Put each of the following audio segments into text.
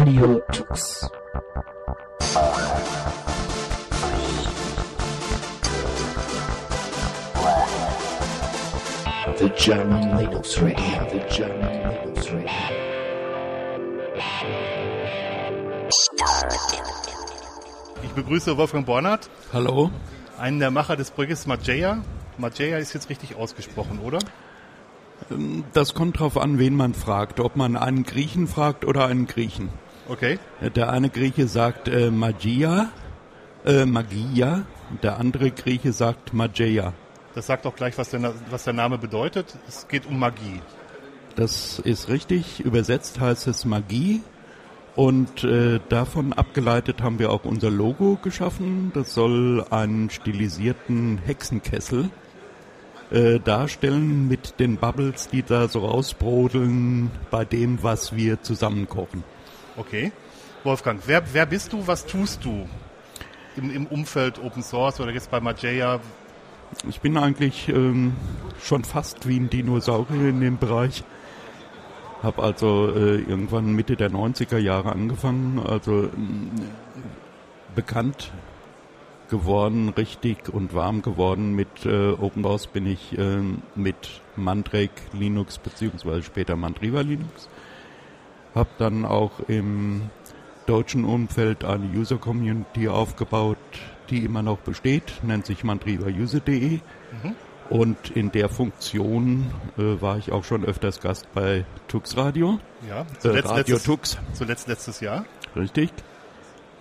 Radio Tux. The German Linux Radio, the German Linux Radio. Ich begrüße Wolfgang Bornert, Hallo? einen der Macher des Projekts Mageia. Mageia ist jetzt richtig ausgesprochen, oder? Das kommt drauf an, wen man fragt. Ob man einen Griechen fragt oder einen Griechen. Okay. Der eine Grieche sagt äh, Magia, äh, Magia. Der andere Grieche sagt Mageia. Das sagt auch gleich, was der, was der Name bedeutet. Es geht um Magie. Das ist richtig. Übersetzt heißt es Magie. Und äh, davon abgeleitet haben wir auch unser Logo geschaffen. Das soll einen stilisierten Hexenkessel äh, darstellen mit den Bubbles, die da so rausbrodeln bei dem, was wir zusammen kochen. Okay. Wolfgang, wer, wer bist du, was tust du im, im Umfeld Open Source oder jetzt bei Mageia? Ich bin eigentlich ähm, schon fast wie ein Dinosaurier in dem Bereich. Habe also äh, irgendwann Mitte der 90er Jahre angefangen, also ähm, bekannt geworden, richtig und warm geworden mit äh, Open Source bin ich ähm, mit Mandrake Linux beziehungsweise später Mandriva Linux. Habe dann auch im deutschen Umfeld eine User Community aufgebaut, die immer noch besteht, nennt sich mandriva-user.de. Und in der Funktion äh, war ich auch schon öfters Gast bei Tux Radio, Ja, äh, zuletzt, Radio letztes, Tux, zuletzt letztes Jahr. richtig.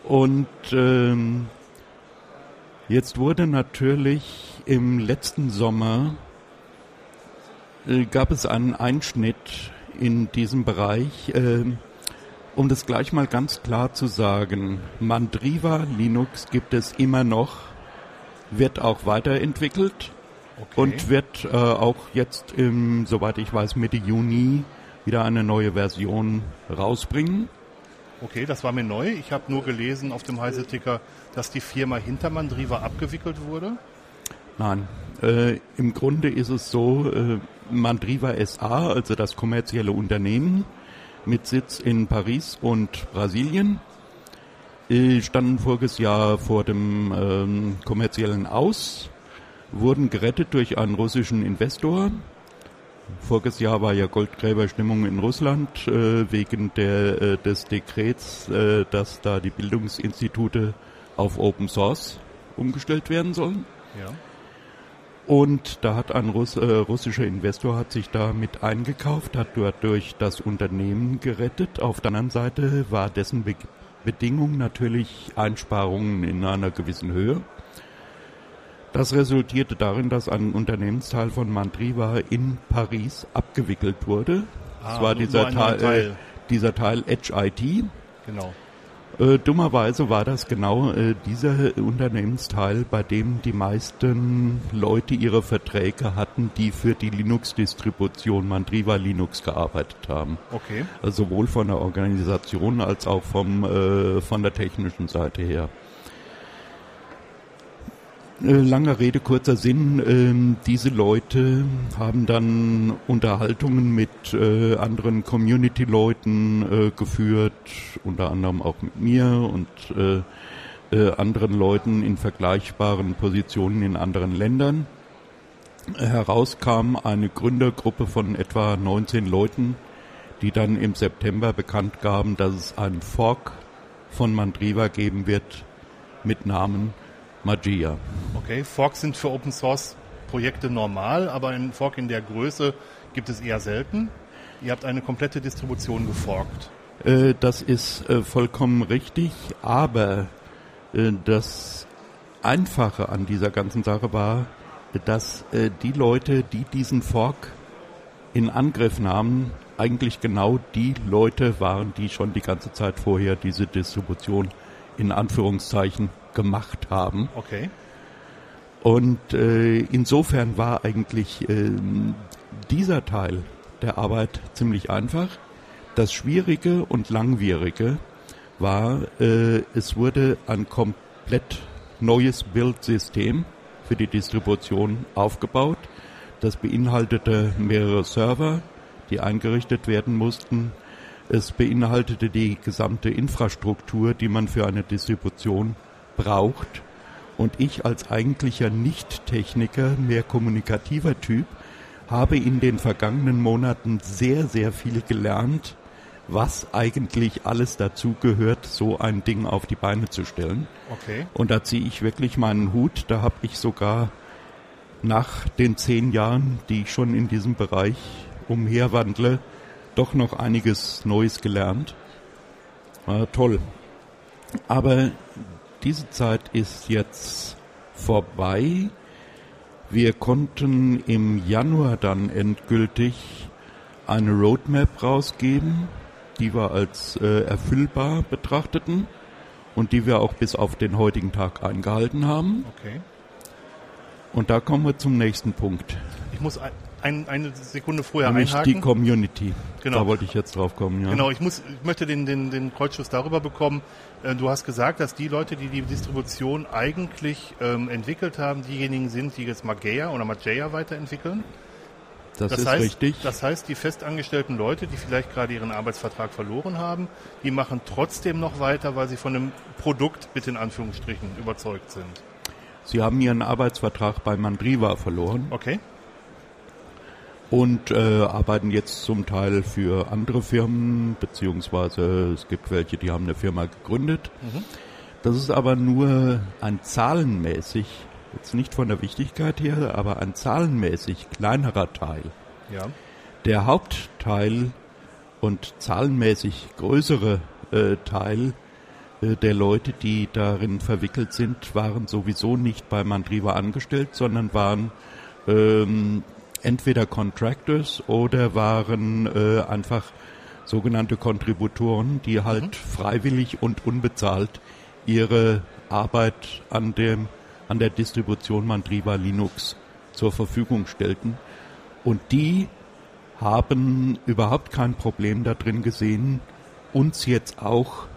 Und ähm, jetzt wurde natürlich im letzten Sommer äh, gab es einen Einschnitt in diesem Bereich. ähm, um das gleich mal ganz klar zu sagen, Mandriva Linux gibt es immer noch, wird auch weiterentwickelt Okay. und wird äh, auch jetzt, im, soweit ich weiß, Mitte Juni wieder eine neue Version rausbringen. okay, das war mir neu. Ich habe nur gelesen auf dem Heise-Ticker, dass die Firma hinter Mandriva abgewickelt wurde. Nein, äh, im Grunde ist es so, äh, Mandriva SA, also das kommerzielle Unternehmen mit Sitz in Paris und Brasilien, standen voriges Jahr vor dem ähm, kommerziellen Aus, wurden gerettet durch einen russischen Investor. Voriges Jahr war ja Goldgräberstimmung in Russland äh, wegen der, äh, des Dekrets, äh, dass da die Bildungsinstitute auf Open Source umgestellt werden sollen. Ja. Und da hat ein Russ, äh, russischer Investor hat sich da mit eingekauft, hat dort durch das Unternehmen gerettet. Auf der anderen Seite war dessen Be Bedingung natürlich Einsparungen in einer gewissen Höhe. Das resultierte darin, dass ein Unternehmensteil von Mandriva in Paris abgewickelt wurde. Ah, das war dieser Teil, Teil. Äh, dieser Teil Edge IT. Genau. Äh, dummerweise war das genau äh, dieser Unternehmensteil, bei dem die meisten Leute ihre Verträge hatten, die für die Linux-Distribution Mandriva Linux gearbeitet haben. Okay. Also sowohl von der Organisation als auch vom, äh, von der technischen Seite her. Äh, Langer Rede, kurzer Sinn. ähm, diese Leute haben dann Unterhaltungen mit äh, anderen Community-Leuten äh, geführt, unter anderem auch mit mir und äh, äh, anderen Leuten in vergleichbaren Positionen in anderen Ländern. Heraus kam eine Gründergruppe von etwa 19 Leuten, die dann im September bekannt gaben, dass es einen Fork von Mandriva geben wird mit Namen Magia. Okay, Forks sind für Open Source Projekte normal, aber ein Fork in der Größe gibt es eher selten. Ihr habt eine komplette Distribution geforkt. Äh, das ist äh, vollkommen richtig, aber äh, das Einfache an dieser ganzen Sache war, dass die Leute, die diesen Fork in Angriff nahmen, eigentlich genau die Leute waren, die schon die ganze Zeit vorher diese Distribution in Anführungszeichen gemacht haben. Okay. Und äh, insofern war eigentlich ähm, dieser Teil der Arbeit ziemlich einfach. Das Schwierige und Langwierige war, äh, es wurde ein komplett neues Bildsystem für die Distribution aufgebaut. Das beinhaltete mehrere Server, die eingerichtet werden mussten. Es beinhaltete die gesamte Infrastruktur, die man für eine Distribution braucht. Und ich als eigentlicher Nicht-Techniker, mehr kommunikativer Typ, habe in den vergangenen Monaten sehr, sehr viel gelernt, was eigentlich alles dazu gehört, so ein Ding auf die Beine zu stellen. Okay. Und da ziehe ich wirklich meinen Hut. Da habe ich sogar nach den zehn Jahren, die ich schon in diesem Bereich umherwandle, doch noch einiges Neues gelernt. War toll. Aber diese Zeit ist jetzt vorbei. Wir konnten im Januar dann endgültig eine Roadmap rausgeben, die wir als äh, erfüllbar betrachteten und die wir auch bis auf den heutigen Tag eingehalten haben. Okay. Und da kommen wir zum nächsten Punkt. Ich muss ein, ein, eine Sekunde vorher Nämlich einhaken. die Community. Genau. Da wollte ich jetzt drauf kommen, ja. Genau, ich muss, ich möchte den, den, den Kreuzschuss darüber bekommen. Äh, Du hast gesagt, dass die Leute, die die Distribution eigentlich ähm, entwickelt haben, diejenigen sind, die jetzt Mageia oder Mageia weiterentwickeln. das, Das ist heißt, richtig. das heißt, die festangestellten Leute, die vielleicht gerade ihren Arbeitsvertrag verloren haben, die machen trotzdem noch weiter, weil sie von dem Produkt, bitte in Anführungsstrichen, überzeugt sind. Sie haben ihren Arbeitsvertrag bei Mandriva verloren Okay? Und äh, arbeiten jetzt zum Teil für andere Firmen, beziehungsweise es gibt welche, die haben eine Firma gegründet. Das ist aber nur ein zahlenmäßig, jetzt nicht von der Wichtigkeit her, aber ein zahlenmäßig kleinerer Teil. Ja. Der Hauptteil und zahlenmäßig größere äh, Teil äh, der Leute, die darin verwickelt sind, waren sowieso nicht bei Mandriva angestellt, sondern waren ähm, entweder Contractors oder waren äh, einfach sogenannte Kontributoren, die halt freiwillig und unbezahlt ihre Arbeit an dem an der Distribution Mandriva Linux zur Verfügung stellten. Und die haben überhaupt kein Problem da drin gesehen, uns jetzt auch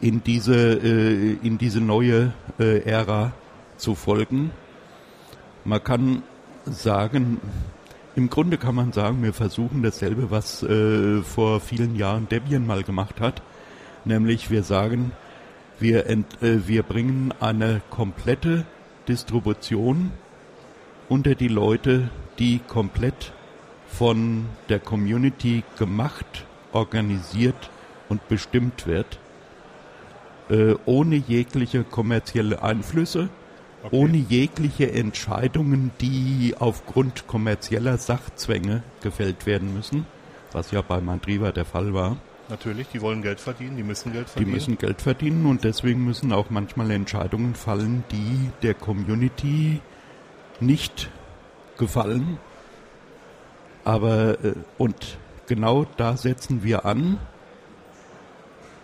in diese, äh, in diese neue äh, Ära zu folgen. Man kann sagen, im Grunde kann man sagen, wir versuchen dasselbe, was äh, vor vielen Jahren Debian mal gemacht hat, nämlich wir sagen, wir, ent, äh, wir bringen eine komplette Distribution unter die Leute, die komplett von der Community gemacht, organisiert und bestimmt wird, äh, ohne jegliche kommerzielle Einflüsse, Okay. ohne jegliche Entscheidungen, die aufgrund kommerzieller Sachzwänge gefällt werden müssen, was ja bei Mandriva der Fall war. Natürlich, die wollen Geld verdienen, die müssen Geld Die verdienen. müssen Geld verdienen und deswegen müssen auch manchmal Entscheidungen fallen, die der Community nicht gefallen. Aber äh, und genau da setzen wir an.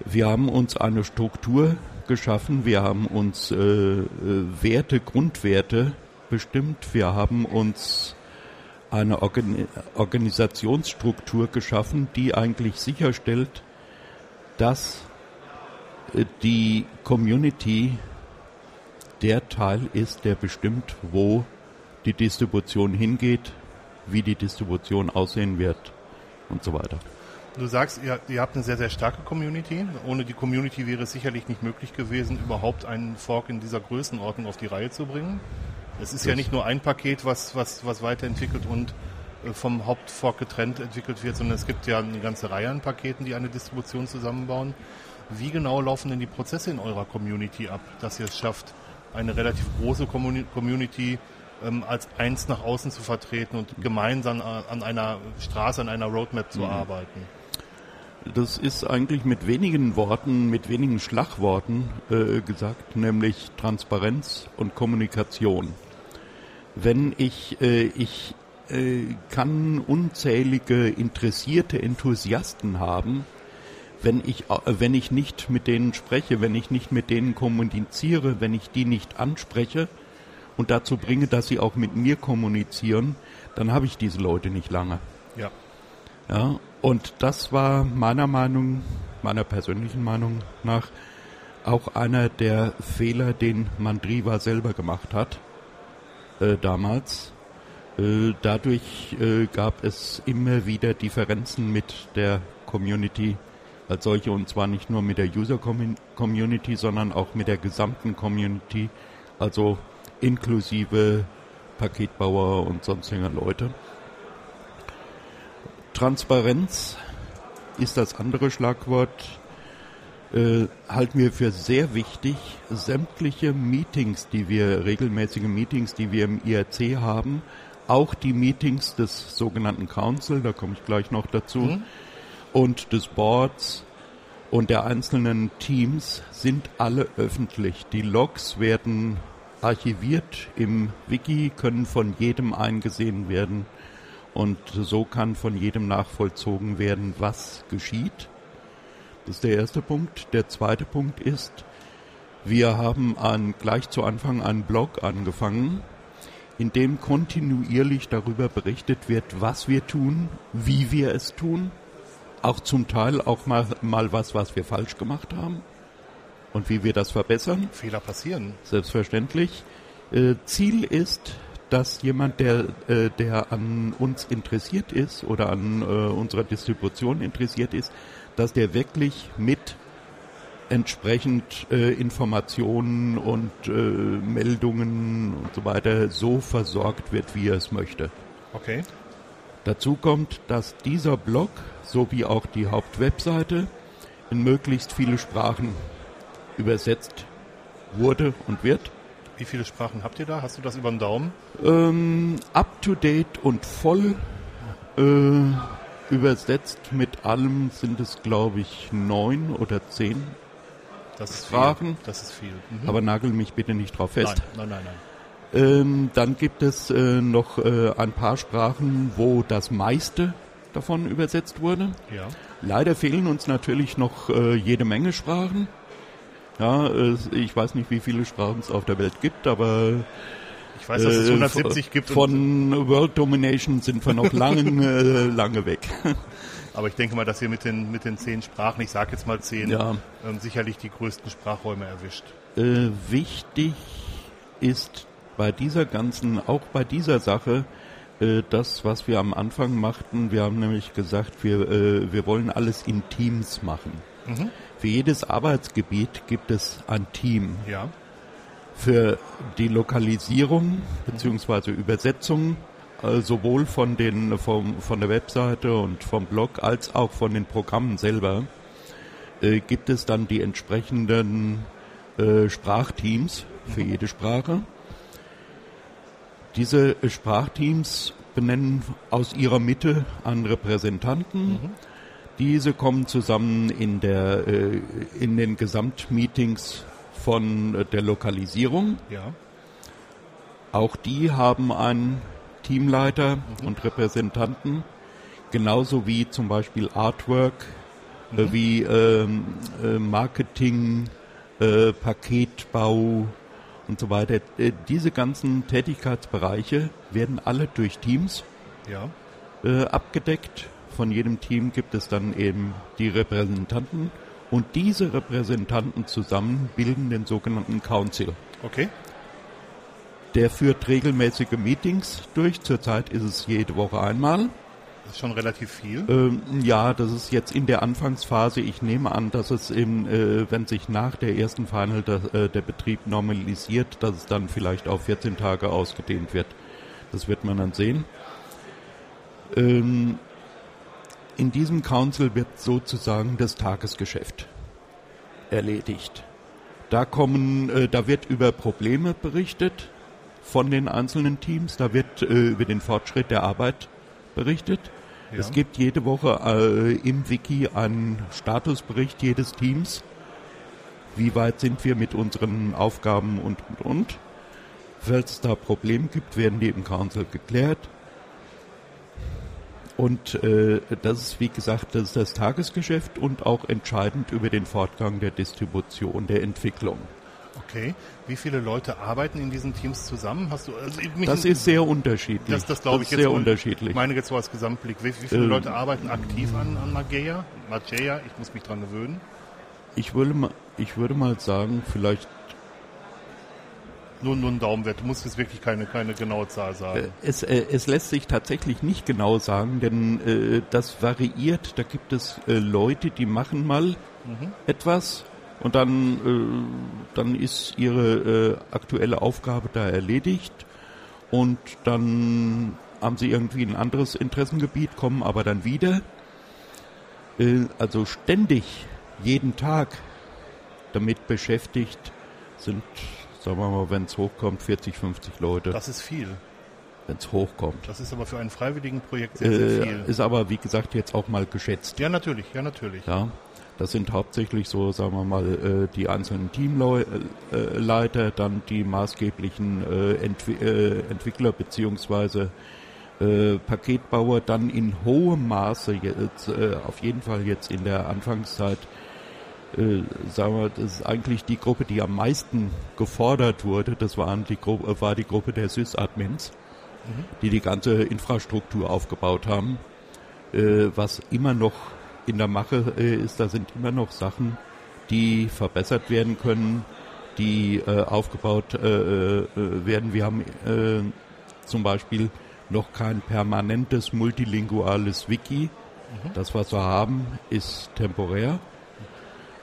Wir haben uns eine Struktur geschaffen, wir haben uns äh, äh, Werte, Grundwerte bestimmt, wir haben uns eine Organ Organisationsstruktur geschaffen, die eigentlich sicherstellt, dass äh, die Community der Teil ist, der bestimmt, wo die Distribution hingeht, wie die Distribution aussehen wird und so weiter. Du sagst, ihr, ihr habt eine sehr, sehr starke Community. Ohne die Community wäre es sicherlich nicht möglich gewesen, überhaupt einen Fork in dieser Größenordnung auf die Reihe zu bringen. Es ist ja Das- nicht nur ein Paket, was, was, was weiterentwickelt und äh, vom Hauptfork getrennt entwickelt wird, sondern es gibt ja eine ganze Reihe an Paketen, die eine Distribution zusammenbauen. Wie genau laufen denn die Prozesse in eurer Community ab, dass ihr es schafft, eine relativ große Communi- Community ähm, als eins nach außen zu vertreten und gemeinsam an an einer Straße, an einer Roadmap zu arbeiten? Das ist eigentlich mit wenigen Worten, mit wenigen Schlagworten äh, gesagt, nämlich Transparenz und Kommunikation. Wenn ich, äh, ich äh, kann unzählige interessierte Enthusiasten haben, wenn ich, äh, wenn ich nicht mit denen spreche, wenn ich nicht mit denen kommuniziere, wenn ich die nicht anspreche und dazu bringe, dass sie auch mit mir kommunizieren, dann habe ich diese Leute nicht lange. Ja. Und das war meiner Meinung, meiner persönlichen Meinung nach auch einer der Fehler, den Mandriva selber gemacht hat äh, damals. Äh, dadurch äh, gab es immer wieder Differenzen mit der Community als solche und zwar nicht nur mit der User Community, sondern auch mit der gesamten Community, also inklusive Paketbauer und sonstiger Leute. Transparenz ist das andere Schlagwort. Äh, halten wir für sehr wichtig, sämtliche Meetings, die wir, regelmäßige Meetings, die wir im IRC haben, auch die Meetings des sogenannten Council, da komme ich gleich noch dazu, mhm. und des Boards und der einzelnen Teams sind alle öffentlich. Die Logs werden archiviert im Wiki, können von jedem eingesehen werden und so kann von jedem nachvollzogen werden, was geschieht. Das ist der erste Punkt. Der zweite Punkt ist, wir haben an, gleich zu Anfang einen Blog angefangen, in dem kontinuierlich darüber berichtet wird, was wir tun, wie wir es tun, auch zum Teil auch mal, mal was, was wir falsch gemacht haben und wie wir das verbessern. Fehler passieren. Selbstverständlich. Äh, Ziel ist, dass jemand, der, äh, der an uns interessiert ist oder an äh, unserer Distribution interessiert ist, dass der wirklich mit entsprechend äh, Informationen und äh, Meldungen und so weiter so versorgt wird, wie er es möchte. Okay. Dazu kommt, dass dieser Blog sowie auch die Hauptwebseite in möglichst viele Sprachen übersetzt wurde und wird. Wie viele Sprachen habt ihr da? Hast du das über den Daumen? Ähm, up to date und voll. Äh, übersetzt mit allem sind es, glaube ich, neun oder zehn das ist Sprachen. Viel. Das ist viel. Mhm. Aber nagel mich bitte nicht drauf fest. Nein, nein, nein. nein. Ähm, dann gibt es äh, noch äh, ein paar Sprachen, wo das meiste davon übersetzt wurde. Ja. Leider fehlen uns natürlich noch äh, jede Menge Sprachen. Ja, ich weiß nicht, wie viele Sprachen es auf der Welt gibt, aber ich weiß, dass es 170 äh, gibt. Von World Domination sind wir noch lange, äh, lange weg. Aber ich denke mal, dass ihr mit den, mit den zehn Sprachen, ich sage jetzt mal zehn, ja. ähm, sicherlich die größten Sprachräume erwischt. Äh, wichtig ist bei dieser ganzen, auch bei dieser Sache, äh, das, was wir am Anfang machten. Wir haben nämlich gesagt, wir, äh, wir wollen alles in Teams machen. Mhm. Für jedes Arbeitsgebiet gibt es ein Team. Ja. Für die Lokalisierung bzw. Übersetzung äh, sowohl von, den, vom, von der Webseite und vom Blog als auch von den Programmen selber äh, gibt es dann die entsprechenden äh, Sprachteams für jede Sprache. Diese Sprachteams benennen aus ihrer Mitte einen Repräsentanten. Mhm. Diese kommen zusammen in, der, äh, in den Gesamtmeetings von der Lokalisierung. Ja. Auch die haben einen Teamleiter mhm. und Repräsentanten, genauso wie zum Beispiel Artwork, äh, mhm. wie ähm, äh, Marketing, äh, Paketbau und so weiter. Äh, diese ganzen Tätigkeitsbereiche werden alle durch Teams ja. Äh, abgedeckt. Von jedem Team gibt es dann eben die Repräsentanten und diese Repräsentanten zusammen bilden den sogenannten Council. Okay. Der führt regelmäßige Meetings durch. Zurzeit ist es jede Woche einmal. Das ist schon relativ viel. Ähm, ja, das ist jetzt in der Anfangsphase. Ich nehme an, dass es eben, äh, wenn sich nach der ersten Final der, äh, der Betrieb normalisiert, dass es dann vielleicht auf 14 Tage ausgedehnt wird. Das wird man dann sehen. Ähm, in diesem Council wird sozusagen das Tagesgeschäft erledigt. Da kommen, äh, da wird über Probleme berichtet von den einzelnen Teams. Da wird äh, über den Fortschritt der Arbeit berichtet. Ja. Es gibt jede Woche äh, im Wiki einen Statusbericht jedes Teams. Wie weit sind wir mit unseren Aufgaben und, und, und. Falls es da Probleme gibt, werden die im Council geklärt. Und äh, das ist, wie gesagt, das ist das Tagesgeschäft und auch entscheidend über den Fortgang der Distribution, der Entwicklung. Okay. Wie viele Leute arbeiten in diesen Teams zusammen? Hast du, also das ist sehr unterschiedlich. Das, das glaube ich jetzt sehr unterschiedlich. Ich meine jetzt so als Gesamtblick. Wie, wie viele ähm, Leute arbeiten aktiv an, an Mageia? Mageia, ich muss mich dran gewöhnen. Ich würde mal, ich würde mal sagen, vielleicht nur, nur ein Daumenwert. Du musst jetzt wirklich keine, keine genaue Zahl sagen. Äh, Es, äh, es lässt sich tatsächlich nicht genau sagen, denn äh, das variiert. Da gibt es äh, Leute, die machen mal etwas und dann, äh, dann ist ihre äh, aktuelle Aufgabe da erledigt und dann haben sie irgendwie ein anderes Interessengebiet, kommen aber dann wieder. Äh, also ständig, jeden Tag damit beschäftigt sind, sagen wir mal, wenn es hochkommt, 40, 50 Leute, Das ist viel. wenn es hochkommt. Das ist aber für ein freiwilligen Projekt sehr, sehr Äh, viel. ist aber, wie gesagt, jetzt auch mal geschätzt. Ja, natürlich, ja, natürlich. Ja, das sind hauptsächlich so, sagen wir mal, äh, die einzelnen Teamleiter, dann die maßgeblichen äh, Entwi äh, Entwickler beziehungsweise äh, Paketbauer, dann in hohem Maße jetzt, äh, auf jeden Fall jetzt in der Anfangszeit, äh, sagen wir, das ist eigentlich die Gruppe, die am meisten gefordert wurde. Das waren die Gruppe, war die Gruppe der Sys-Admins, die die ganze Infrastruktur aufgebaut haben äh, was immer noch in der Mache äh, ist, da sind immer noch Sachen, die verbessert werden können, die äh, aufgebaut äh, äh, werden. Wir haben äh, zum Beispiel noch kein permanentes multilinguales Wiki. Das, was wir haben, ist temporär.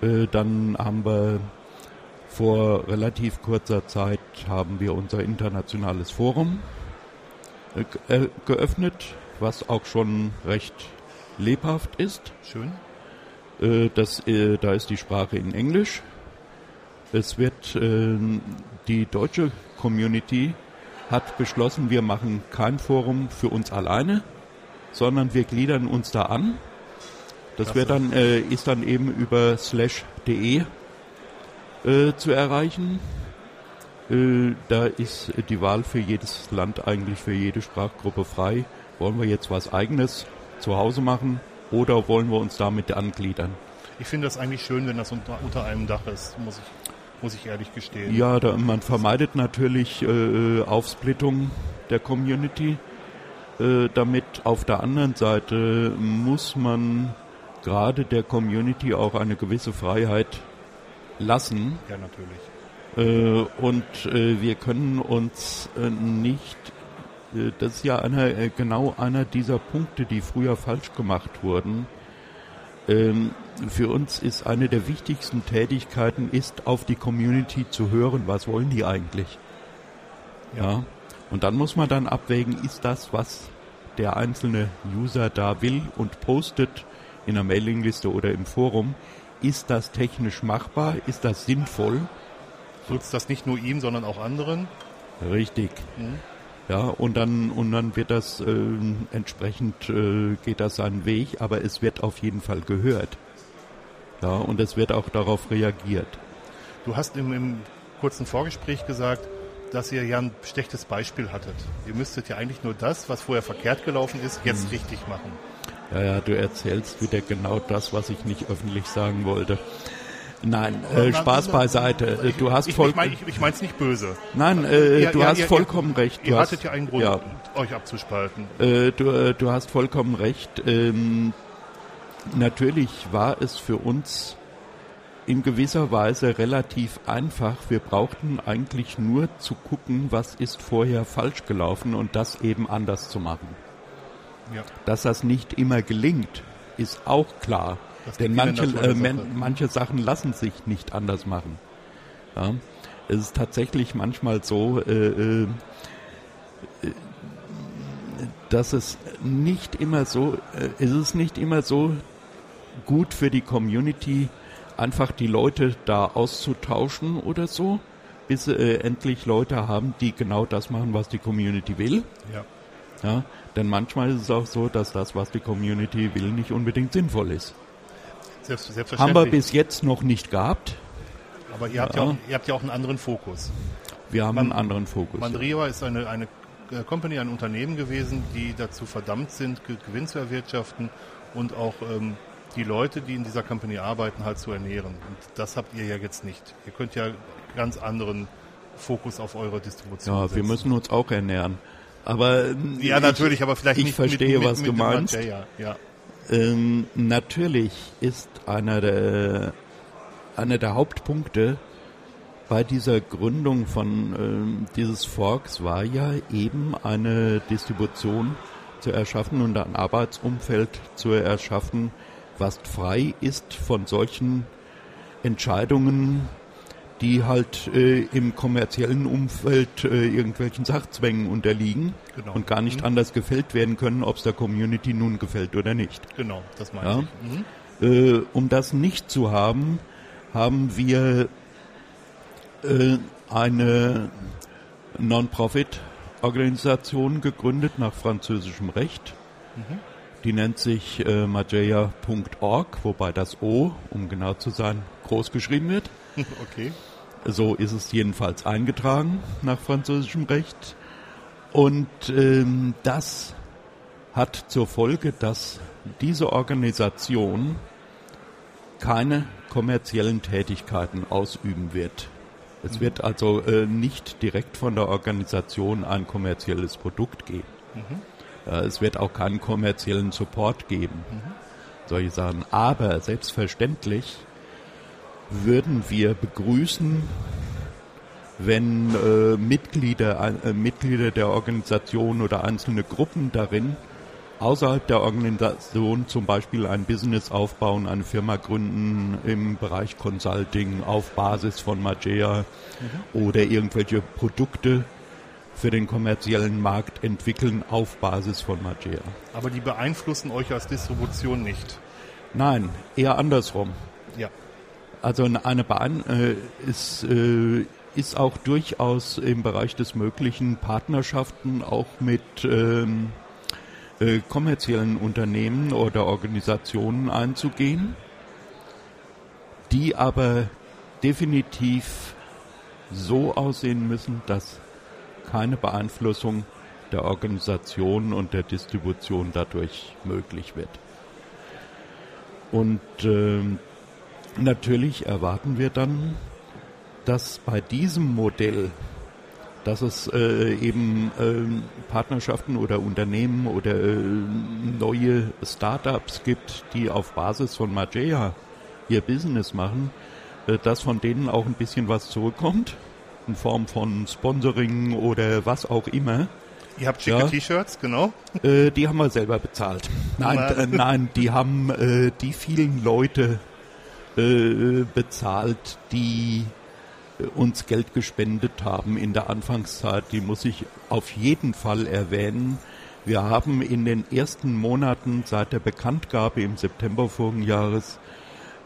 Äh, dann haben wir vor relativ kurzer Zeit haben wir unser internationales Forum äh, äh, geöffnet, was auch schon recht lebhaft ist. Schön. Äh, das, da ist die Sprache in Englisch. Es wird die deutsche Community hat beschlossen, wir machen kein Forum für uns alleine, sondern wir gliedern uns da an. Das wird dann äh, ist dann eben über slash.de äh, zu erreichen. Äh, da ist die Wahl für jedes Land eigentlich für jede Sprachgruppe frei. Wollen wir jetzt was eigenes zu Hause machen oder wollen wir uns damit angliedern? Ich finde das eigentlich schön, wenn das unter, unter einem Dach ist, muss ich, muss ich ehrlich gestehen. Ja, da, man vermeidet natürlich äh, Aufsplittung der Community. Äh, damit auf der anderen Seite muss man gerade der Community auch eine gewisse Freiheit lassen. Ja, natürlich. Äh, und äh, wir können uns äh, nicht, äh, das ist ja einer, äh, genau einer dieser Punkte, die früher falsch gemacht wurden. Ähm, für uns ist eine der wichtigsten Tätigkeiten, ist auf die Community zu hören, was wollen die eigentlich. Ja. Und dann muss man dann abwägen, ist das, was der einzelne User da will und postet in der Mailingliste oder im Forum, ist das technisch machbar, ist das sinnvoll? Nutzt das nicht nur ihm, sondern auch anderen? Richtig. Ja, und dann, und dann wird das äh, entsprechend äh, geht das seinen Weg, aber es wird auf jeden Fall gehört. Ja, und es wird auch darauf reagiert. Du hast im, im kurzen Vorgespräch gesagt, dass ihr ja ein schlechtes Beispiel hattet. Ihr müsstet ja eigentlich nur das, was vorher verkehrt gelaufen ist, Mhm. jetzt richtig machen. Ja, ja, du erzählst wieder genau das, was ich nicht öffentlich sagen wollte. Nein, äh, Spaß beiseite. Äh, Du hast Ich, voll, ich meine ich, ich mein's nicht böse. nein, äh, Ihr- du ihr- hast ihr- vollkommen recht. Du Ihr hast, hattet ja einen Grund, Ja, euch abzuspalten. Äh, du, äh, du hast vollkommen recht. Ähm, natürlich war es für uns in gewisser Weise relativ einfach. Wir brauchten eigentlich nur zu gucken, was ist vorher falsch gelaufen und das eben anders zu machen. Ja. Dass das nicht immer gelingt, ist auch klar. Das Denn manche, äh, Sache. manche Sachen lassen sich nicht anders machen. Ja? Es ist tatsächlich manchmal so, äh, äh, dass es nicht immer so, äh, es ist nicht immer so gut für die Community, einfach die Leute da auszutauschen oder so, bis sie äh, endlich Leute haben, die genau das machen, was die Community will. Ja. Ja, denn manchmal ist es auch so, dass das, was die Community will, nicht unbedingt sinnvoll ist. Selbst, Haben selbstverständlich. wir bis jetzt noch nicht gehabt. Aber ihr habt ja, Ja. auch, ihr habt ja auch einen anderen Fokus. Wir haben Man- einen anderen Fokus. Mandriva ist eine, eine äh, Company, ein Unternehmen gewesen, die dazu verdammt sind, Ge- Gewinn zu erwirtschaften und auch ähm, die Leute, die in dieser Company arbeiten, halt zu ernähren. Und das habt ihr ja jetzt nicht. Ihr könnt ja ganz anderen Fokus auf eure Distribution Ja, wir setzen. müssen uns auch ernähren. Aber Ja, natürlich, aber vielleicht ich nicht verstehe, mit, mit, was mit du meinst. Materia. Ja. Ähm, natürlich ist einer der, einer der Hauptpunkte, bei dieser Gründung von ähm, dieses Forks war ja eben eine Distribution zu erschaffen und ein Arbeitsumfeld zu erschaffen, was frei ist von solchen Entscheidungen, die halt äh, im kommerziellen Umfeld äh, irgendwelchen Sachzwängen unterliegen Genau. und gar nicht Mhm. anders gefällt werden können, ob es der Community nun gefällt oder nicht. Genau, das meine Ja. ich. Mhm. Äh, um das nicht zu haben, haben wir äh, eine Non-Profit-Organisation gegründet nach französischem Recht. Die nennt sich äh, mageia.org, wobei das O, um genau zu sein, groß geschrieben wird. Okay. So ist es jedenfalls eingetragen nach französischem Recht. Und ähm, das hat zur Folge, dass diese Organisation keine kommerziellen Tätigkeiten ausüben wird. Es wird also äh, nicht direkt von der Organisation ein kommerzielles Produkt geben. Äh, es wird auch keinen kommerziellen Support geben. Solche Sachen. Aber selbstverständlich würden wir begrüßen, wenn äh, Mitglieder, äh, Mitglieder der Organisation oder einzelne Gruppen darin außerhalb der Organisation zum Beispiel ein Business aufbauen, eine Firma gründen im Bereich Consulting auf Basis von Magea oder irgendwelche Produkte für den kommerziellen Markt entwickeln auf Basis von Magea. Aber die beeinflussen euch als Distribution nicht. Nein, eher andersrum. Ja. Also eine Bahn äh, ist, äh, ist auch durchaus im Bereich des Möglichen Partnerschaften auch mit ähm, äh, kommerziellen Unternehmen oder Organisationen einzugehen, die aber definitiv so aussehen müssen, dass keine Beeinflussung der Organisation und der Distribution dadurch möglich wird. Und ähm, natürlich erwarten wir dann, dass bei diesem Modell, dass es äh, eben ähm, Partnerschaften oder Unternehmen oder äh, neue Startups gibt, die auf Basis von Magea ihr Business machen, äh, dass von denen auch ein bisschen was zurückkommt in Form von Sponsoring oder was auch immer. Ihr habt schicke Ja. T-Shirts, genau. Äh, die haben wir selber bezahlt. Nein, Mann. äh, nein, die haben äh, die vielen Leute äh, bezahlt, die äh, uns Geld gespendet haben in der Anfangszeit. Die muss ich auf jeden Fall erwähnen. Wir haben in den ersten Monaten seit der Bekanntgabe im September vorigen Jahres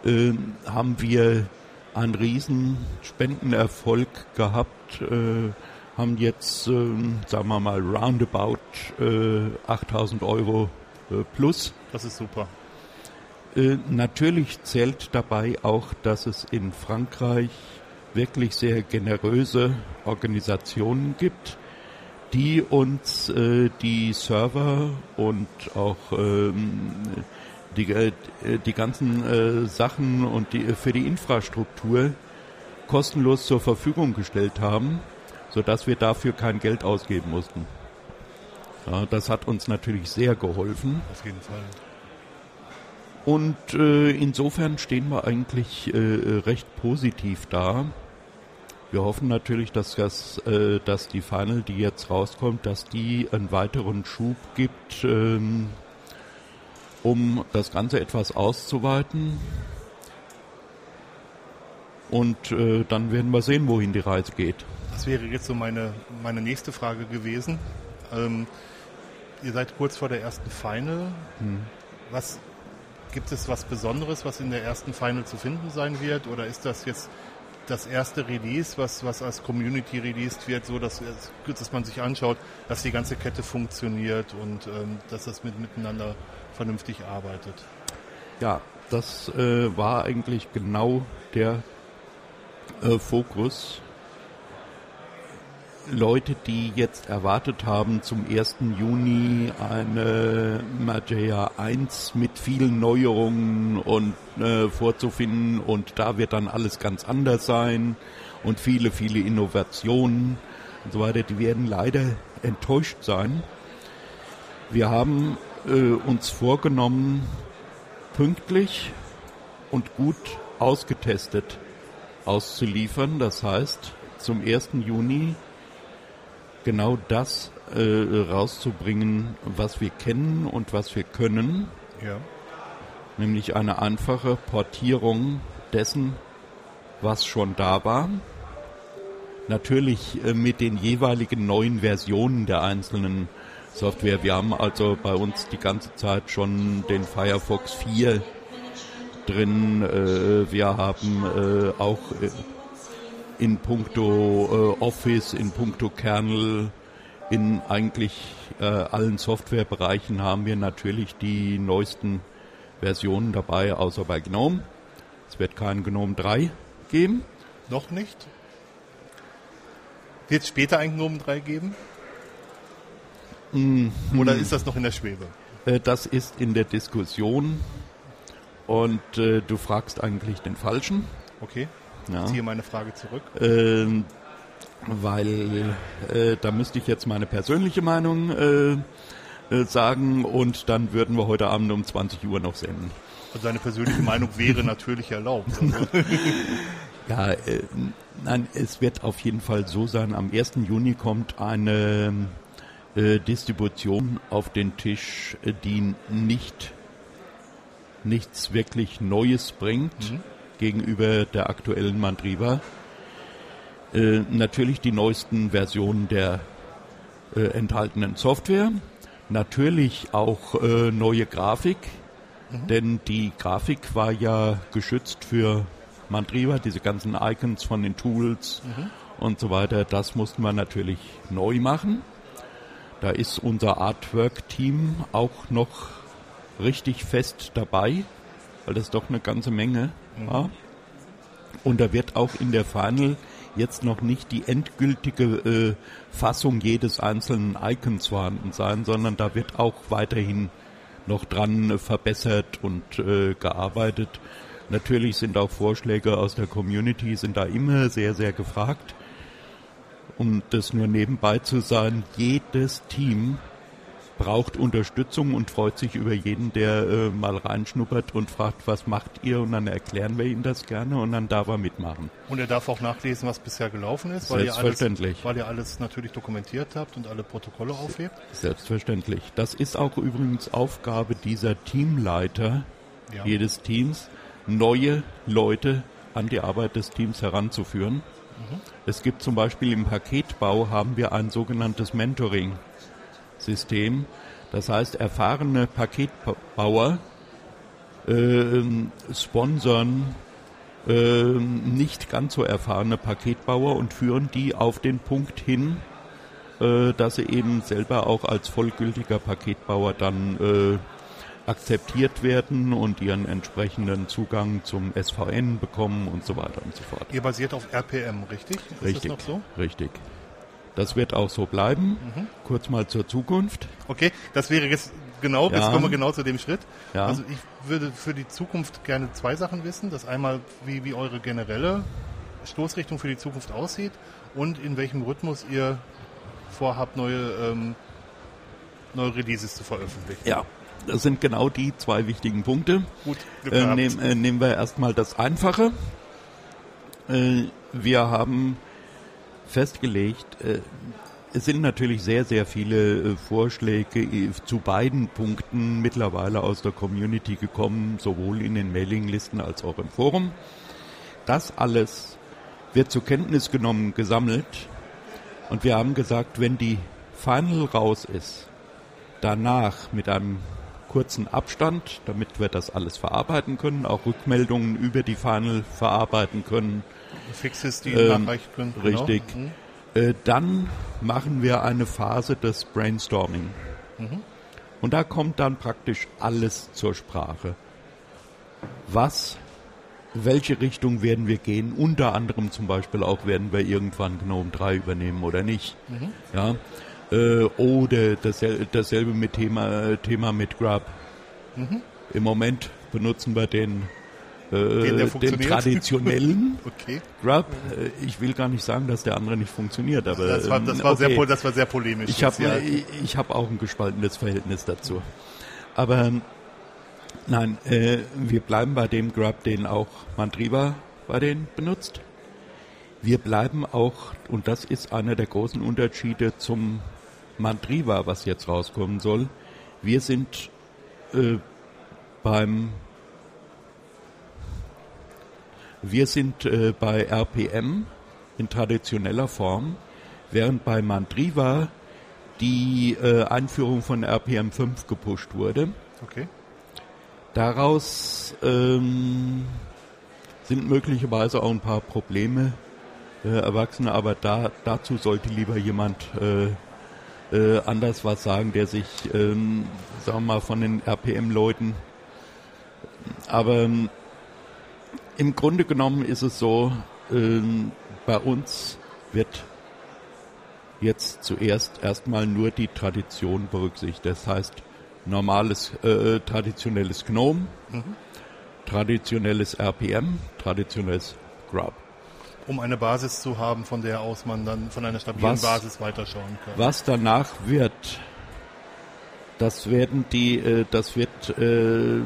äh, haben wir einen riesen Spendenerfolg gehabt, äh, haben jetzt, äh, sagen wir mal, roundabout äh, 8000 Euro äh, plus. Das ist super. Äh, natürlich zählt dabei auch, dass es in Frankreich wirklich sehr generöse Organisationen gibt, die uns äh, die Server und auch ähm, die, äh, die ganzen äh, Sachen und die, für die Infrastruktur kostenlos zur Verfügung gestellt haben, sodass wir dafür kein Geld ausgeben mussten. Ja, das hat uns natürlich sehr geholfen. Auf jeden Fall. Und äh, insofern stehen wir eigentlich äh, recht positiv da. Wir hoffen natürlich, dass, das, äh, dass die Final, die jetzt rauskommt, dass die einen weiteren Schub gibt, ähm, um das Ganze etwas auszuweiten. Und äh, dann werden wir sehen, wohin die Reise geht. Das wäre jetzt so meine, meine nächste Frage gewesen. Ähm, ihr seid kurz vor der ersten Final. Was gibt es was Besonderes, was in der ersten Final zu finden sein wird? Oder ist das jetzt das erste Release, was, was als Community released wird, so dass, dass man sich anschaut, dass die ganze Kette funktioniert und ähm, dass das mit, miteinander vernünftig arbeitet? Ja, das äh, war eigentlich genau der äh, Fokus. Leute, die jetzt erwartet haben, zum 1. Juni eine Mageia 1 mit vielen Neuerungen und äh, vorzufinden und da wird dann alles ganz anders sein und viele, viele Innovationen und so weiter, die werden leider enttäuscht sein. Wir haben äh, uns vorgenommen, pünktlich und gut ausgetestet auszuliefern. Das heißt, zum 1. Juni genau das äh, rauszubringen, was wir kennen und was wir können, Ja. nämlich eine einfache Portierung dessen, was schon da war. Natürlich äh, mit den jeweiligen neuen Versionen der einzelnen Software. Wir haben also bei uns die ganze Zeit schon den Firefox 4 drin. Äh, wir haben äh, auch äh, in puncto äh, Office, in puncto Kernel, in eigentlich äh, allen Softwarebereichen haben wir natürlich die neuesten Versionen dabei, außer bei GNOME. Es wird kein GNOME 3 geben. Noch nicht? Wird es später ein GNOME 3 geben? Mhm. Oder ist das noch in der Schwebe? Äh, Das ist in der Diskussion und äh, du fragst eigentlich den Falschen. Okay, Ja. ziehe meine Frage zurück. Ähm, weil äh, da müsste ich jetzt meine persönliche Meinung äh, äh, sagen und dann würden wir heute Abend um 20 Uhr noch senden. Also deine persönliche Meinung wäre natürlich erlaubt. Also, Ja, äh, nein, es wird auf jeden Fall so sein, am 1. Juni kommt eine äh, Distribution auf den Tisch, äh, die nicht nichts wirklich Neues bringt gegenüber der aktuellen Mandriva. Äh, natürlich die neuesten Versionen der äh, enthaltenen Software. Natürlich auch äh, neue Grafik, denn die Grafik war ja geschützt für Mandriva, diese ganzen Icons von den Tools und so weiter. Das mussten wir natürlich neu machen. Da ist unser Artwork-Team auch noch richtig fest dabei, weil das doch eine ganze Menge war. Und da wird auch in der Final jetzt noch nicht die endgültige äh, Fassung jedes einzelnen Icons vorhanden sein, sondern da wird auch weiterhin noch dran äh, verbessert und äh, gearbeitet. Natürlich sind auch Vorschläge aus der Community sind da immer sehr, sehr gefragt. Um das nur nebenbei zu sagen, jedes Team braucht Unterstützung und freut sich über jeden, der äh, mal reinschnuppert und fragt, was macht ihr? Und dann erklären wir ihm das gerne und dann darf er mitmachen. und er darf auch nachlesen, was bisher gelaufen ist, weil ihr, alles, weil ihr alles natürlich dokumentiert habt und alle Protokolle aufhebt. Selbstverständlich. Das ist auch übrigens Aufgabe dieser Teamleiter Ja. jedes Teams, neue Leute an die Arbeit des Teams heranzuführen. Es gibt zum Beispiel im Paketbau haben wir ein sogenanntes Mentoring-System. Das heißt, erfahrene Paketbauer ähm, sponsern ähm, nicht ganz so erfahrene Paketbauer und führen die auf den Punkt hin, äh, dass sie eben selber auch als vollgültiger Paketbauer dann äh, akzeptiert werden und ihren entsprechenden Zugang zum SVN bekommen und so weiter und so fort. Ihr basiert auf RPM, richtig? Ist Richtig, das noch so? richtig. Das wird auch so bleiben. Kurz mal zur Zukunft. Okay, das wäre jetzt genau, jetzt Ja. kommen wir genau zu dem Schritt. Ja. Also ich würde für die Zukunft gerne zwei Sachen wissen. Das einmal, wie, wie eure generelle Stoßrichtung für die Zukunft aussieht und in welchem Rhythmus ihr vorhabt, neue, ähm, neue Releases zu veröffentlichen. Ja, das sind genau die zwei wichtigen Punkte. Gut, Äh, nehm, äh, nehmen wir erstmal das Einfache. Äh, wir haben festgelegt, äh, es sind natürlich sehr, sehr viele äh, Vorschläge äh, zu beiden Punkten mittlerweile aus der Community gekommen, sowohl in den Mailinglisten als auch im Forum. Das alles wird zur Kenntnis genommen, gesammelt. Und wir haben gesagt, wenn die Final raus ist, danach mit einem kurzen Abstand, damit wir das alles verarbeiten können, auch Rückmeldungen über die Final verarbeiten können. Fixes, die ähm, nachreichen können. Richtig. Genau. Mhm. Äh, dann machen wir eine Phase des Brainstorming. Und da kommt dann praktisch alles zur Sprache. Was, welche Richtung werden wir gehen? Unter anderem zum Beispiel auch, werden wir irgendwann GNOME 3 übernehmen oder nicht? Ja. Äh, oder dasselbe, dasselbe mit Thema, Thema mit Grub. Im Moment benutzen wir den, äh, Den, traditionellen. Okay. Grub, äh, ich will gar nicht sagen, dass der andere nicht funktioniert, aber Das war, das ähm, war, okay. sehr, das war sehr polemisch. ich habe ja. ich, ich hab auch ein gespaltenes Verhältnis dazu. Aber ähm, nein, äh, wir bleiben bei dem Grub, den auch Mandriva bei denen benutzt. wir bleiben auch, und das ist einer der großen Unterschiede zum Mandriva, was jetzt rauskommen soll. Wir sind äh, beim wir sind äh, bei RPM in traditioneller Form, während bei Mandriva die äh, Einführung von RPM 5 gepusht wurde. Okay. Daraus ähm, sind möglicherweise auch ein paar Probleme äh, erwachsen, aber da, dazu sollte lieber jemand äh, äh, anders was sagen, der sich, ähm, sagen wir mal, von den RPM-Leuten. Aber ähm, im Grunde genommen ist es so, ähm, bei uns wird jetzt zuerst erstmal nur die Tradition berücksichtigt. Das heißt, normales, äh, traditionelles GNOME, mhm. traditionelles RPM, traditionelles Grub. Um eine Basis zu haben, von der aus man dann von einer stabilen was, Basis weiterschauen kann. Was danach wird, das werden die, äh, das wird äh,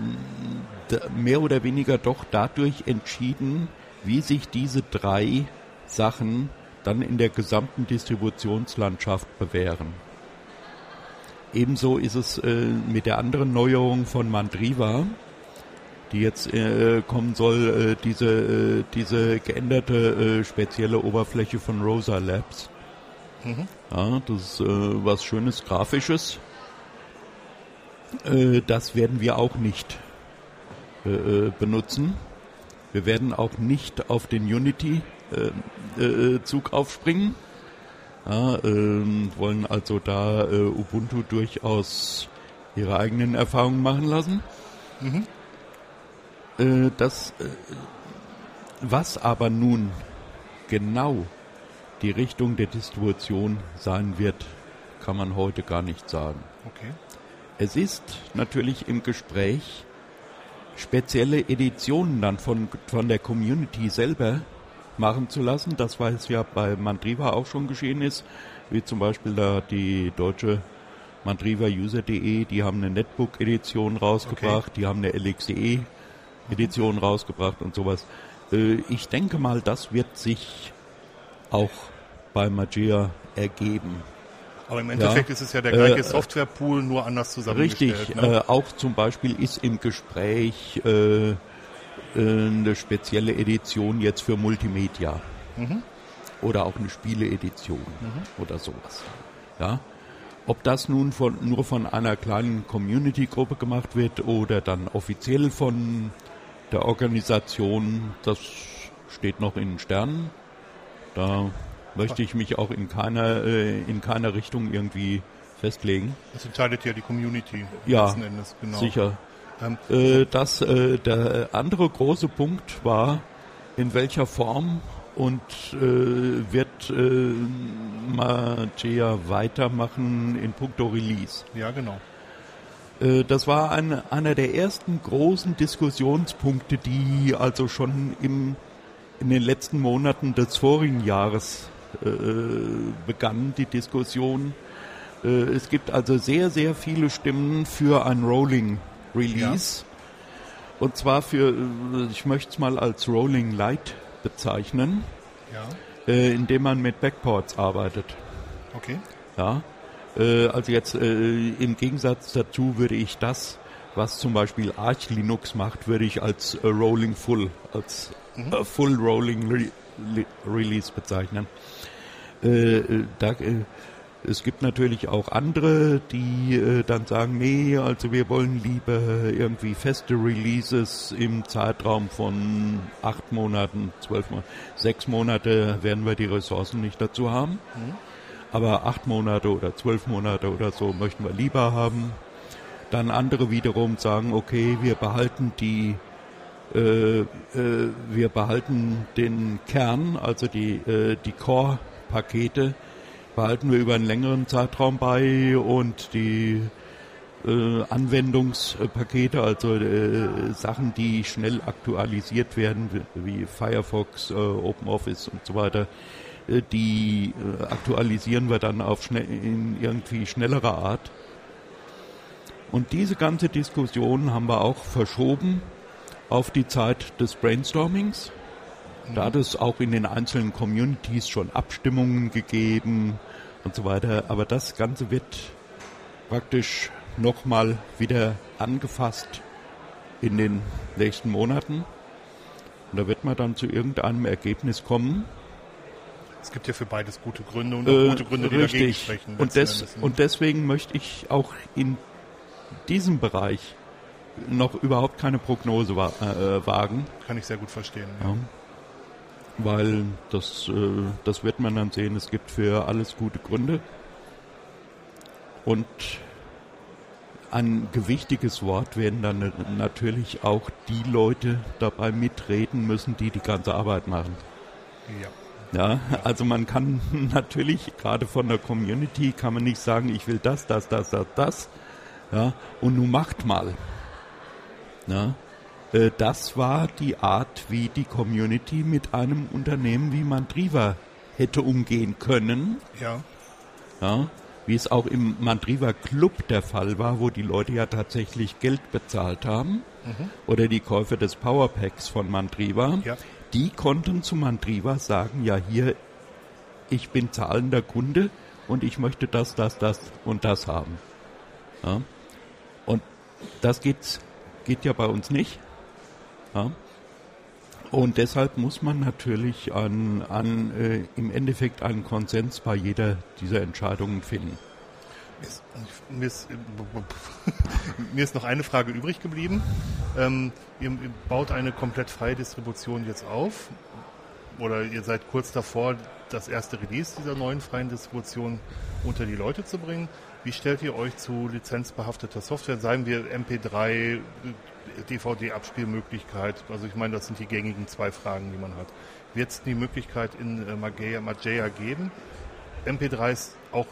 mehr oder weniger doch dadurch entschieden, wie sich diese drei Sachen dann in der gesamten Distributionslandschaft bewähren. Ebenso ist es äh, mit der anderen Neuerung von Mandriva, die jetzt äh, kommen soll, äh, diese, äh, diese geänderte äh, spezielle Oberfläche von Rosa Labs. Mhm. Ja, das ist äh, was Schönes Grafisches. das werden wir auch nicht benutzen. Wir werden auch nicht auf den Unity äh, äh, aufspringen. Ja, äh, wollen also da äh, Ubuntu durchaus ihre eigenen Erfahrungen machen lassen. Mhm. Äh, das, äh, was aber nun genau die Richtung der Distribution sein wird, kann man heute gar nicht sagen. Okay. Es ist natürlich im Gespräch, spezielle Editionen dann von, von der Community selber machen zu lassen. Das, was ja bei Mandriva auch schon geschehen ist, wie zum Beispiel da die deutsche mandriva-user.de, die haben eine Netbook-Edition rausgebracht, okay. die haben eine LXDE-Edition rausgebracht und sowas. Äh, ich denke mal, das wird sich auch bei Magia ergeben. Aber im Endeffekt ja. ist es ja der gleiche äh, Softwarepool, nur anders zusammengestellt. Richtig, ne? äh, auch zum Beispiel ist im Gespräch äh, eine spezielle Edition jetzt für Multimedia. Mhm. Oder auch eine Spieleedition mhm. oder sowas. Ja. Ob das nun von, nur von einer kleinen Community-Gruppe gemacht wird oder dann offiziell von der Organisation, das steht noch in den Sternen. Da möchte ich mich auch in keiner, äh, in keiner Richtung irgendwie festlegen. Das entscheidet ja die Community ja, Endes, genau. Sicher. Ähm, äh, das, äh, der andere große Punkt war, in welcher Form und äh, wird äh, Magia weitermachen in puncto Release. Ja, genau. Äh, das war ein, einer der ersten großen Diskussionspunkte, die also schon im, in den letzten Monaten des vorigen Jahres äh, begann die Diskussion. Äh, es gibt also sehr, sehr viele Stimmen für ein Rolling Release. Ja. Und zwar für, äh, ich möchte es mal als Rolling Light bezeichnen, ja. äh, indem man mit Backports arbeitet. Okay. Ja. Äh, also jetzt im Gegensatz dazu würde ich das, was zum Beispiel Arch Linux macht, würde ich als äh, Rolling Full, als mhm. Äh, Full Rolling Re Release bezeichnen. da es gibt natürlich auch andere, die äh, dann sagen, nee, also wir wollen lieber irgendwie feste Releases im Zeitraum von acht Monaten, zwölf Monaten, sechs Monate werden wir die Ressourcen nicht dazu haben. Mhm. Aber acht Monate oder zwölf Monate oder so möchten wir lieber haben. Dann andere wiederum sagen, okay, wir behalten die äh, äh, wir behalten den Kern, also die, äh, die Core-Pakete, behalten wir über einen längeren Zeitraum bei und die äh, Anwendungspakete, also äh, Sachen, die schnell aktualisiert werden, wie Firefox, äh, OpenOffice und so weiter, die aktualisieren wir dann auf schnell, in irgendwie schnellerer Art. Und diese ganze Diskussion haben wir auch verschoben auf die Zeit des Brainstormings. Da hat es auch in den einzelnen Communities schon Abstimmungen gegeben und so weiter. Aber das Ganze wird praktisch nochmal wieder angefasst in den nächsten Monaten. Und da wird man dann zu irgendeinem Ergebnis kommen. Es gibt ja für beides gute Gründe und auch Äh, gute Gründe, die dagegen richtig. sprechen. Und, des, und deswegen möchte ich auch in diesem Bereich noch überhaupt keine Prognose wa äh, wagen. Kann ich sehr gut verstehen. Ja. Ja. Weil das, äh, das wird man dann sehen. Es gibt für alles gute Gründe. Und ein gewichtiges Wort werden dann na- natürlich auch die Leute dabei mitreden müssen, die die ganze Arbeit machen. Ja. Ja, also man kann natürlich, gerade von der Community, kann man nicht sagen, ich will das, das, das, das, das. Ja, und nun macht mal. Ja, äh, das war die Art, wie die Community mit einem Unternehmen wie Mandriva hätte umgehen können. ja. Ja, wie es auch im Mandriva Club der Fall war, wo die Leute ja tatsächlich Geld bezahlt haben. Oder die Käufer des Powerpacks von Mandriva. Ja. Die konnten zu Mandriva sagen, ja hier, ich bin zahlender Kunde und ich möchte das, das, das und das haben. Ja. Das geht, geht ja bei uns nicht. Ja. Und deshalb muss man natürlich an, an äh, im Endeffekt einen Konsens bei jeder dieser Entscheidungen finden. Mir, ist, mir ist noch eine Frage übrig geblieben. Ähm, ihr, ihr baut eine komplett freie Distribution jetzt auf oder ihr seid kurz davor, das erste Release dieser neuen freien Distribution unter die Leute zu bringen. Wie stellt ihr euch zu lizenzbehafteter Software, sagen wir MP3, DVD-Abspielmöglichkeit? Also ich meine, das sind die gängigen zwei Fragen, die man hat. Wird es die Möglichkeit in äh, Mageia, Mageia geben, MP3s auch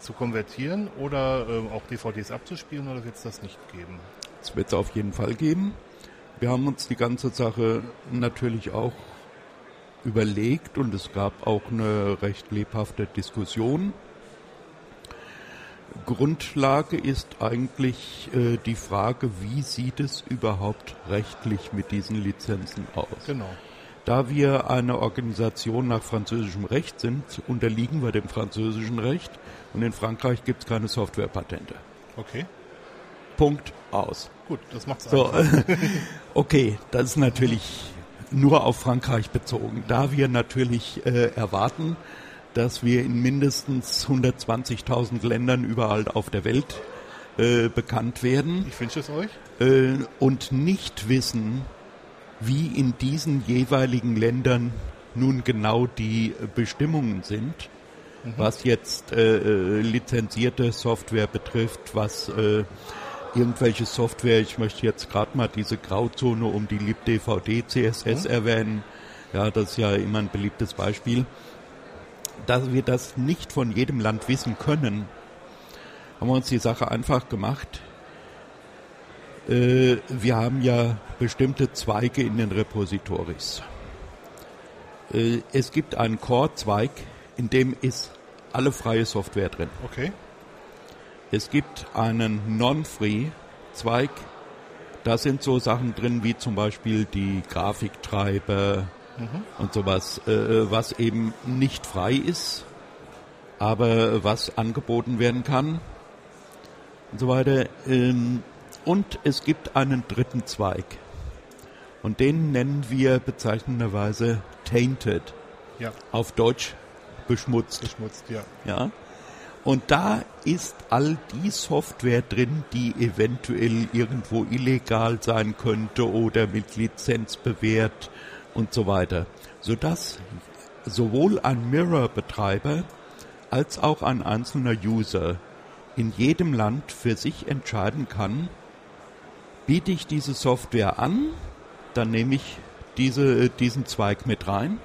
zu konvertieren oder ähm, auch DVDs abzuspielen oder wird es das nicht geben? Das wird es auf jeden Fall geben. Wir haben uns die ganze Sache natürlich auch überlegt und es gab auch eine recht lebhafte Diskussion. Grundlage ist eigentlich äh, die Frage, wie sieht es überhaupt rechtlich mit diesen Lizenzen aus? Genau. Da wir eine Organisation nach französischem Recht sind, unterliegen wir dem französischen Recht und in Frankreich gibt es keine Softwarepatente. Okay. Punkt aus. Gut, das macht's So, einfach. okay, das ist natürlich nur auf Frankreich bezogen. Da wir natürlich äh, erwarten, dass wir in mindestens 120.000 Ländern überall auf der Welt äh, bekannt werden. Ich wünsche es euch. äh, und nicht wissen, wie in diesen jeweiligen Ländern nun genau die äh, Bestimmungen sind, was jetzt äh, äh, lizenzierte Software betrifft, was äh, irgendwelche Software, ich möchte jetzt gerade mal diese Grauzone um die LibDVD CSS erwähnen, ja, das ist ja immer ein beliebtes Beispiel, dass wir das nicht von jedem Land wissen können, haben wir uns die Sache einfach gemacht. Äh, wir haben ja bestimmte Zweige in den Repositories. Äh, es gibt einen Core-Zweig, in dem ist alle freie Software drin. Okay. Es gibt einen Non-Free-Zweig, da sind so Sachen drin wie zum Beispiel die Grafiktreiber und sowas, äh, was eben nicht frei ist, aber was angeboten werden kann und so weiter. Ähm, und es gibt einen dritten Zweig und den nennen wir bezeichnenderweise Tainted, Ja, auf Deutsch beschmutzt. geschmutzt, ja. Ja. Und da ist all die Software drin, die eventuell irgendwo illegal sein könnte oder mit Lizenz bewährt und so weiter. Sodass sowohl ein Mirror-Betreiber als auch ein einzelner User in jedem Land für sich entscheiden kann, biete ich diese Software an, dann nehme ich diese, diesen Zweig mit rein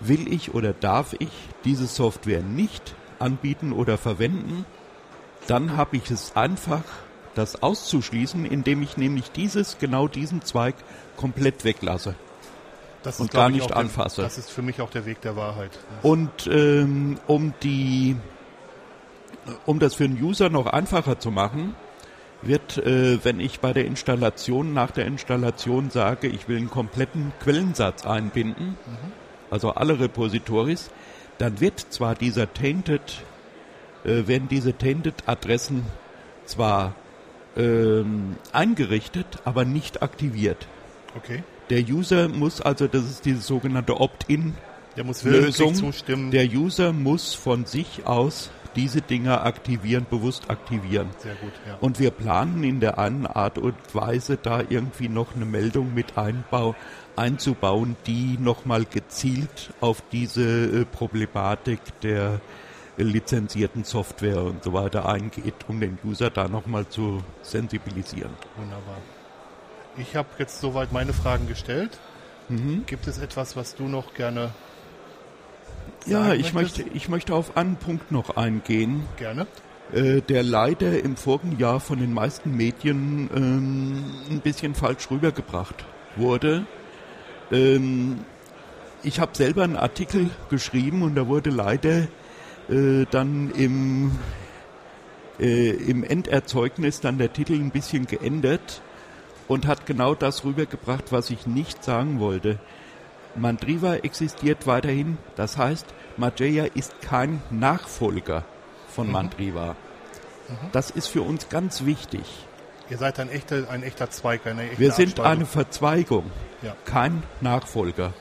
will ich oder darf ich diese Software nicht anbieten oder verwenden, dann habe ich es einfach, das auszuschließen, indem ich nämlich dieses, genau diesen Zweig komplett weglasse. Das Und gar ich, nicht auch der, anfasse. Das ist für mich auch der Weg der Wahrheit. Und ähm, um die, um das für den User noch einfacher zu machen, wird, äh, wenn ich bei der Installation, nach der Installation sage, ich will einen kompletten Quellensatz einbinden, also alle Repositories, dann wird zwar dieser Tainted, äh, werden diese Tainted-Adressen zwar ähm, eingerichtet, aber nicht aktiviert. Okay. Der User muss also, das ist diese sogenannte Opt-in Der muss Lösung. zustimmen. Der User muss von sich aus diese Dinger aktivieren, bewusst aktivieren. Sehr gut, ja. Und wir planen in der einen Art und Weise da irgendwie noch eine Meldung mit Einbau einzubauen, die nochmal gezielt auf diese äh, Problematik der lizenzierten Software und so weiter eingeht, um den User da nochmal zu sensibilisieren. Wunderbar. Ich habe jetzt soweit meine Fragen gestellt. Mhm. Gibt es etwas, was du noch gerne Ja, ich möchtest? möchte, ich möchte auf einen Punkt noch eingehen. gerne? äh, der leider im vorigen Jahr von den meisten Medien ähm, ein bisschen falsch rübergebracht wurde. Ähm, ich habe selber einen Artikel geschrieben und da wurde leider äh, dann im, äh, im Enderzeugnis dann der Titel ein bisschen geändert und hat genau das rübergebracht, was ich nicht sagen wollte. Mandriva existiert weiterhin, das heißt, Mageia ist kein Nachfolger von Mandriva. Das ist für uns ganz wichtig. Ihr seid ein echter, ein echter Zweig, eine echte Wir sind eine Verzweigung, Ja. kein Nachfolger.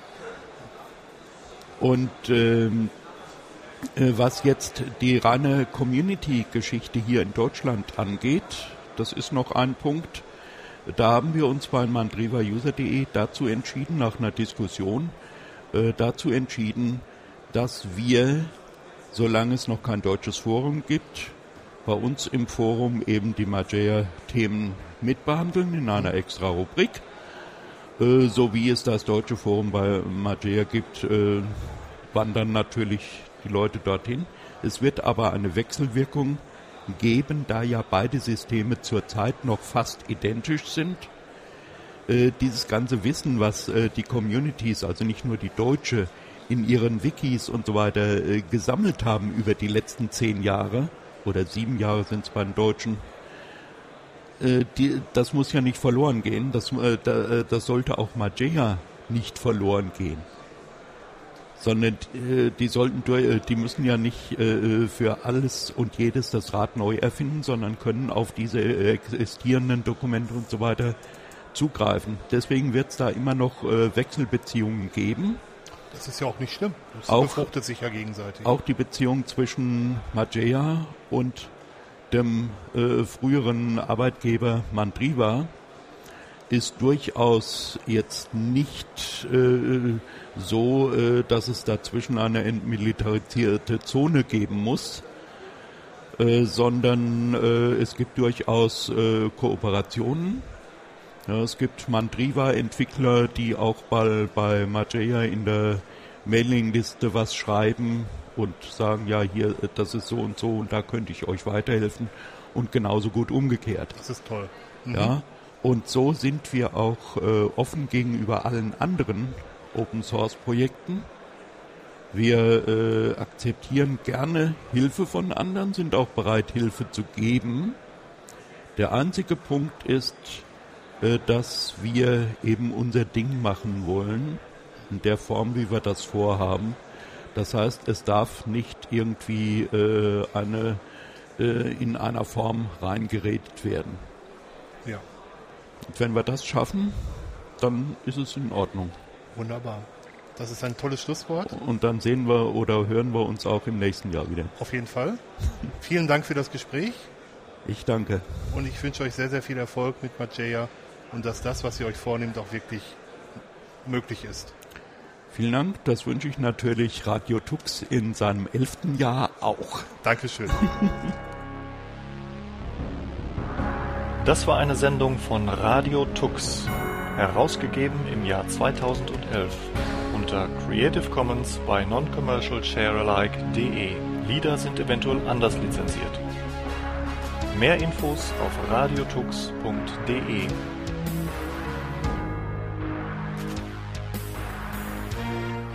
Und ähm, äh, was jetzt die reine Community-Geschichte hier in Deutschland angeht, das ist noch ein Punkt. Da haben wir uns bei mandrivauser.de dazu entschieden, nach einer Diskussion, äh, dazu entschieden, dass wir, solange es noch kein deutsches Forum gibt, bei uns im Forum eben die Mageia-Themen mitbehandeln in einer extra Rubrik. Äh, so wie es das deutsche Forum bei Mageia gibt, äh, wandern natürlich die Leute dorthin. Es wird aber eine Wechselwirkung geben, da ja beide Systeme zurzeit noch fast identisch sind. Äh, dieses ganze Wissen, was äh, die Communities, also nicht nur die deutsche, in ihren Wikis und so weiter äh, gesammelt haben über die letzten zehn Jahre oder sieben Jahre sind es bei den Deutschen, das muss ja nicht verloren gehen. Das, da, das sollte auch Mageia nicht verloren gehen. Sondern äh, die sollten durch, äh, die müssen ja nicht äh, für alles und jedes das Rad neu erfinden, sondern können auf diese äh, existierenden Dokumente und so weiter zugreifen. Deswegen wird es da immer noch äh, Wechselbeziehungen geben. Das ist ja auch nicht schlimm. Das Auch- befruchtet sich ja gegenseitig. Auch die Beziehung zwischen Mageia und dem äh, früheren Arbeitgeber Mandriva ist durchaus jetzt nicht äh, so, äh, dass es dazwischen eine entmilitarisierte Zone geben muss, äh, sondern äh, es gibt durchaus äh, Kooperationen. Ja, es gibt Mandriva-Entwickler, die auch bei, bei Mageia in der Mailingliste was schreiben und sagen, ja, hier, das ist so und so und da könnte ich euch weiterhelfen und genauso gut umgekehrt. Das ist toll. Mhm. Ja, und so sind wir auch äh, offen gegenüber allen anderen Open Source Projekten. Wir äh, akzeptieren gerne Hilfe von anderen, sind auch bereit, Hilfe zu geben. Der einzige Punkt ist, äh, dass wir eben unser Ding machen wollen, in der Form, wie wir das vorhaben. Das heißt, es darf nicht irgendwie äh, eine äh, in einer Form reingeredet werden. Und wenn wir das schaffen, dann ist es in Ordnung. wunderbar. Das ist ein tolles Schlusswort. Und dann sehen wir oder hören wir uns auch im nächsten Jahr wieder. Auf jeden Fall. Vielen Dank für das Gespräch Ich danke. und ich wünsche euch sehr, sehr viel Erfolg mit Mageia und dass das, was ihr euch vornehmt, auch wirklich möglich ist. Vielen Dank. Das wünsche ich natürlich Radio Tux in seinem elften Jahr auch. Dankeschön. Das war eine Sendung von Radio Tux, herausgegeben im Jahr 2011 unter Creative Commons bei Non-Commercial Sharealike.de. Lieder sind eventuell anders lizenziert. Mehr Infos auf radiotux.de.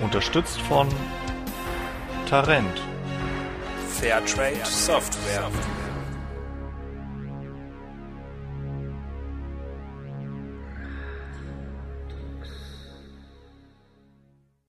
Unterstützt von Tarent. Fairtrade Software.